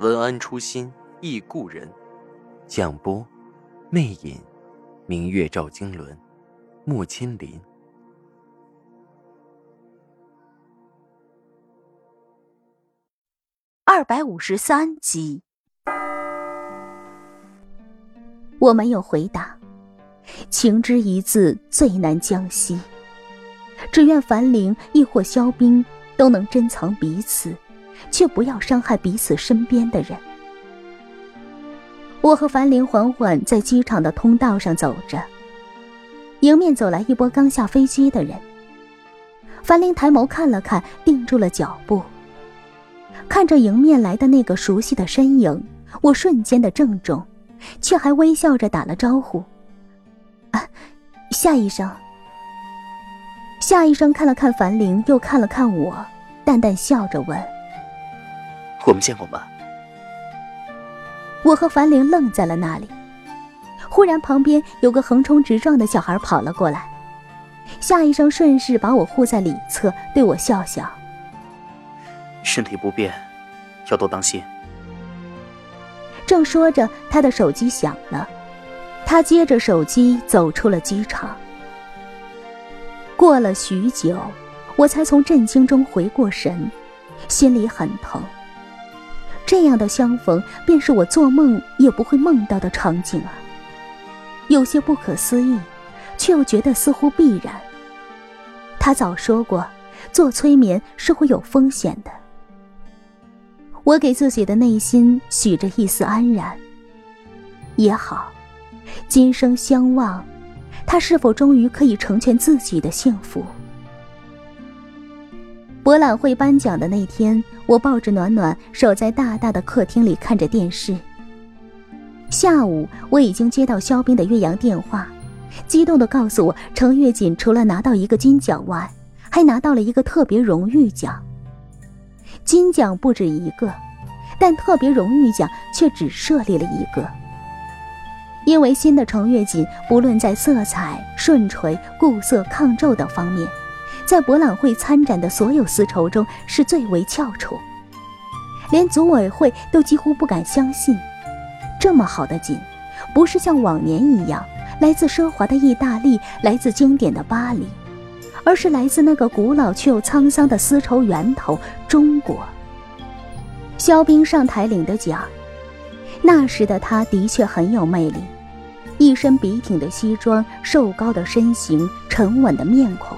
文安初心忆故人，蒋波魅影，明月照经纶，木千林。二百五十三集，我没有回答。情之一字最难将息，只愿樊玲亦或萧冰都能珍藏彼此，却不要伤害彼此身边的人。我和樊玲缓缓在机场的通道上走着，迎面走来一波刚下飞机的人。樊玲抬眸看了看，定住了脚步。看着迎面来的那个熟悉的身影，我瞬间的郑重，却还微笑着打了招呼：“啊，夏医生。”夏医生看了看樊玲，又看了看我，淡淡笑着问：“我们见过吗？”我和樊玲愣在了那里。忽然，旁边有个横冲直撞的小孩跑了过来，夏医生顺势把我护在里侧，对我笑笑。身体不便，要多当心。正说着，他的手机响了，他接着手机走出了机场。过了许久，我才从震惊中回过神，心里很疼。这样的相逢，便是我做梦也不会梦到的场景啊！有些不可思议，却又觉得似乎必然。他早说过，做催眠是会有风险的。我给自己的内心许着一丝安然。也好，今生相望，他是否终于可以成全自己的幸福？博览会颁奖的那天，我抱着暖暖守在大大的客厅里看着电视。下午我已经接到肖冰的岳阳电话，激动地告诉我，程跃锦除了拿到一个金奖外，还拿到了一个特别荣誉奖。金奖不止一个，但特别荣誉奖却只设立了一个。因为新的程跃锦不论在色彩、顺垂、固色、抗皱等方面，在博览会参展的所有丝绸中是最为翘楚，连组委会都几乎不敢相信，这么好的锦，不是像往年一样来自奢华的意大利，来自经典的巴黎。而是来自那个古老却又沧桑的丝绸源头——中国。肖冰上台领的奖，那时的他的确很有魅力，一身笔挺的西装，瘦高的身形，沉稳的面孔。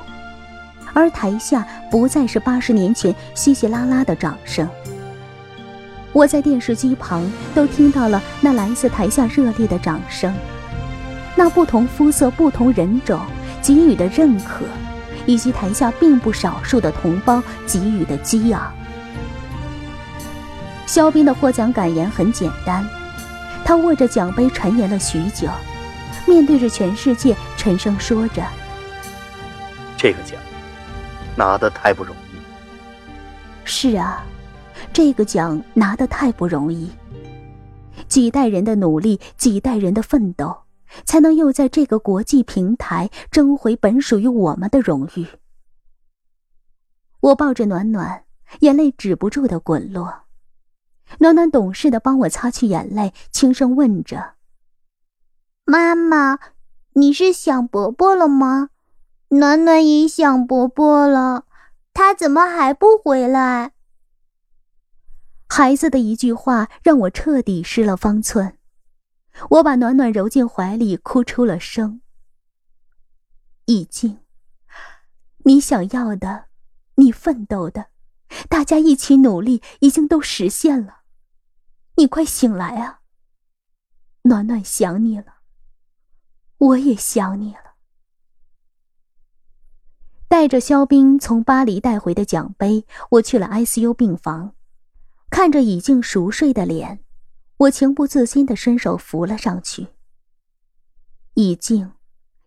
而台下不再是八十年前稀稀拉拉的掌声，我在电视机旁都听到了那来自台下热烈的掌声，那不同肤色、不同人种给予的认可。以及台下并不少数的同胞给予的激昂。肖斌的获奖感言很简单，他握着奖杯沉吟了许久，面对着全世界沉声说着：“这个奖拿的太不容易。”是啊，这个奖拿的太不容易，几代人的努力，几代人的奋斗。才能又在这个国际平台争回本属于我们的荣誉。我抱着暖暖，眼泪止不住的滚落。暖暖懂事的帮我擦去眼泪，轻声问着：“妈妈，你是想伯伯了吗？暖暖也想伯伯了，他怎么还不回来？”孩子的一句话让我彻底失了方寸。我把暖暖揉进怀里，哭出了声。已经，你想要的，你奋斗的，大家一起努力，已经都实现了。你快醒来啊！暖暖想你了，我也想你了。带着肖冰从巴黎带回的奖杯，我去了 ICU 病房。看着已经熟睡的脸，我情不自禁的伸手扶了上去。已静，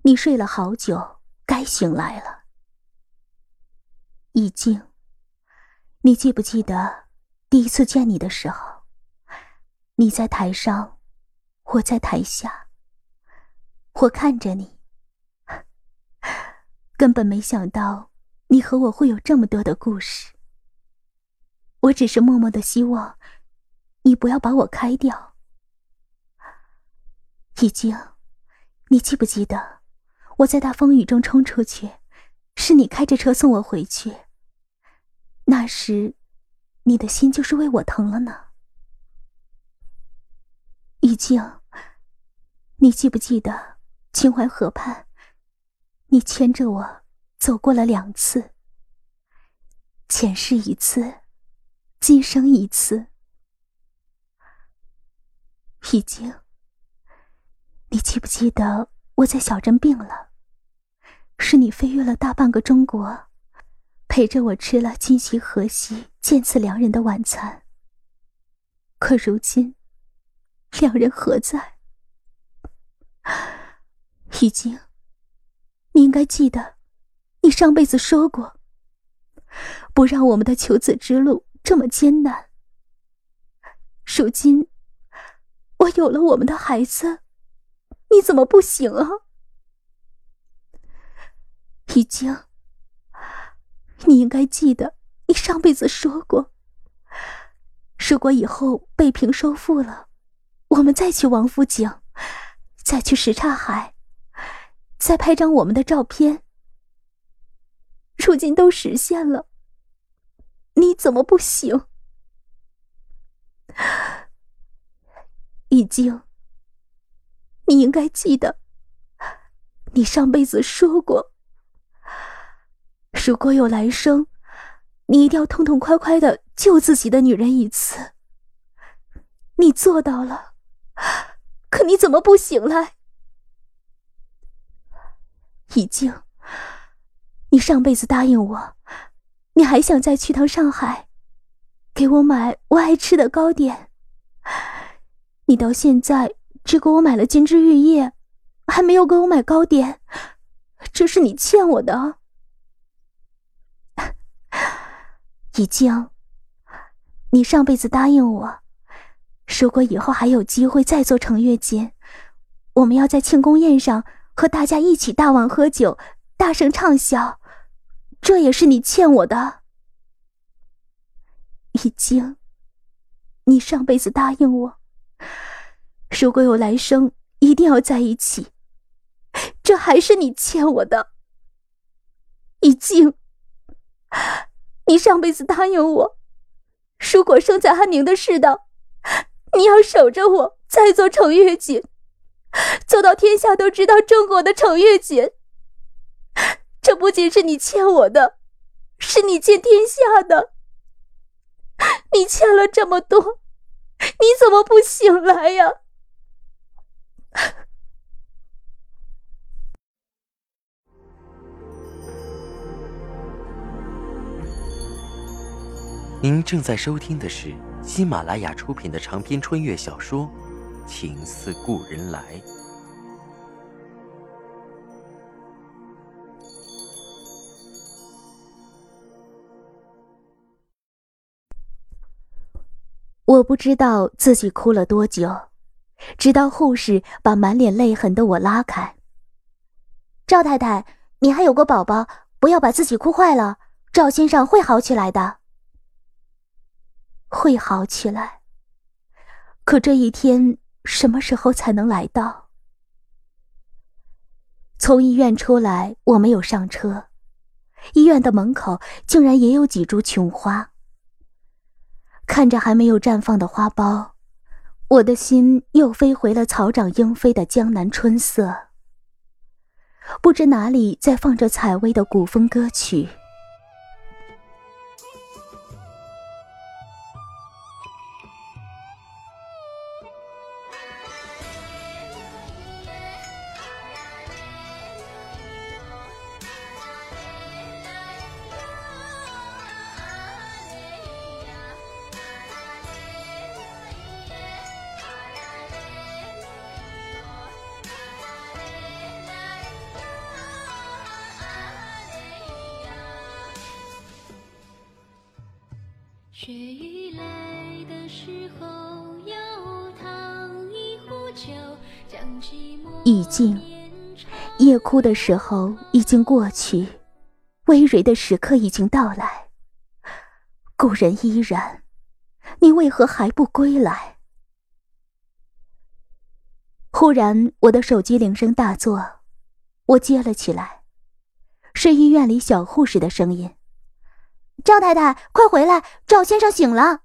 你睡了好久，该醒来了。已静，你记不记得第一次见你的时候，你在台上，我在台下，我看着你，根本没想到你和我会有这么多的故事。我只是默默的希望，你不要把我开掉。已经，你记不记得，我在大风雨中冲出去，是你开着车送我回去。那时，你的心就是为我疼了呢。已经，你记不记得，秦淮河畔，你牵着我走过了两次，前世一次。今生一次，已经。你记不记得我在小镇病了？是你飞越了大半个中国，陪着我吃了今夕何夕、见此良人的晚餐。可如今，两人何在？已经。你应该记得，你上辈子说过，不让我们的求子之路。这么艰难，如今我有了我们的孩子，你怎么不行啊？已经，你应该记得，你上辈子说过，如果以后北平收复了，我们再去王府井，再去什刹海，再拍张我们的照片。如今都实现了。你怎么不行？已经，你应该记得，你上辈子说过，如果有来生，你一定要痛痛快快的救自己的女人一次。你做到了，可你怎么不醒来？已经，你上辈子答应我。你还想再去趟上海，给我买我爱吃的糕点。你到现在只给我买了金枝玉叶，还没有给我买糕点，这是你欠我的。已经，你上辈子答应我，如果以后还有机会再做程月锦，我们要在庆功宴上和大家一起大碗喝酒，大声畅销。这也是你欠我的，已经。你上辈子答应我，如果有来生，一定要在一起。这还是你欠我的，已经。你上辈子答应我，如果生在安宁的世道，你要守着我，再做程月锦，做到天下都知道中国的程月锦。这不仅是你欠我的，是你欠天下的。你欠了这么多，你怎么不醒来呀？您正在收听的是喜马拉雅出品的长篇穿越小说《情似故人来》。我不知道自己哭了多久，直到护士把满脸泪痕的我拉开。赵太太，你还有个宝宝，不要把自己哭坏了。赵先生会好起来的，会好起来。可这一天什么时候才能来到？从医院出来，我没有上车，医院的门口竟然也有几株琼花。看着还没有绽放的花苞，我的心又飞回了草长莺飞的江南春色。不知哪里在放着采薇的古风歌曲。雪雨来的时候，要烫一壶酒，将寂寞已经，夜哭的时候已经过去，微蕤的时刻已经到来。故人依然，你为何还不归来？忽然，我的手机铃声大作，我接了起来，是医院里小护士的声音。赵太太，快回来！赵先生醒了。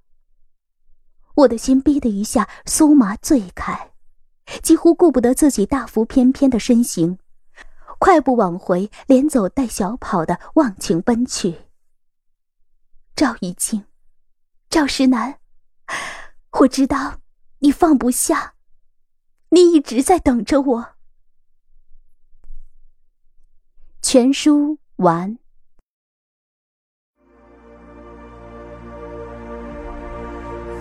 我的心逼的一下酥麻醉开，几乎顾不得自己大幅翩翩的身形，快步往回，连走带小跑的忘情奔去。赵一静，赵石南，我知道你放不下，你一直在等着我。全书完。